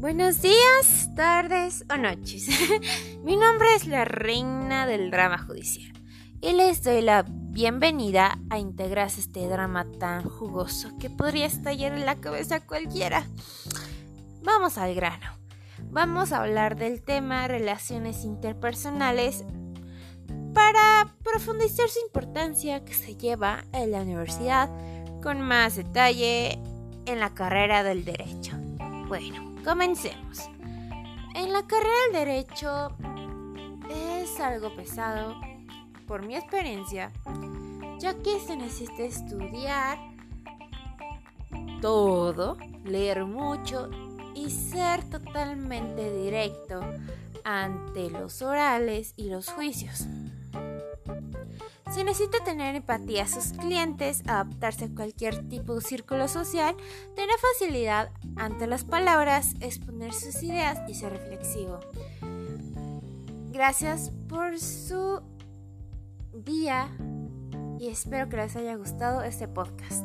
Buenos días, tardes o noches. Mi nombre es la reina del drama judicial y les doy la bienvenida a integrarse a este drama tan jugoso que podría estallar en la cabeza cualquiera. Vamos al grano. Vamos a hablar del tema relaciones interpersonales para profundizar su importancia que se lleva en la universidad con más detalle en la carrera del derecho. Bueno, Comencemos. En la carrera del derecho es algo pesado, por mi experiencia, ya que se necesita estudiar todo, leer mucho y ser totalmente directo ante los orales y los juicios. Necesita tener empatía a sus clientes, adaptarse a cualquier tipo de círculo social, tener facilidad ante las palabras, exponer sus ideas y ser reflexivo. Gracias por su día y espero que les haya gustado este podcast.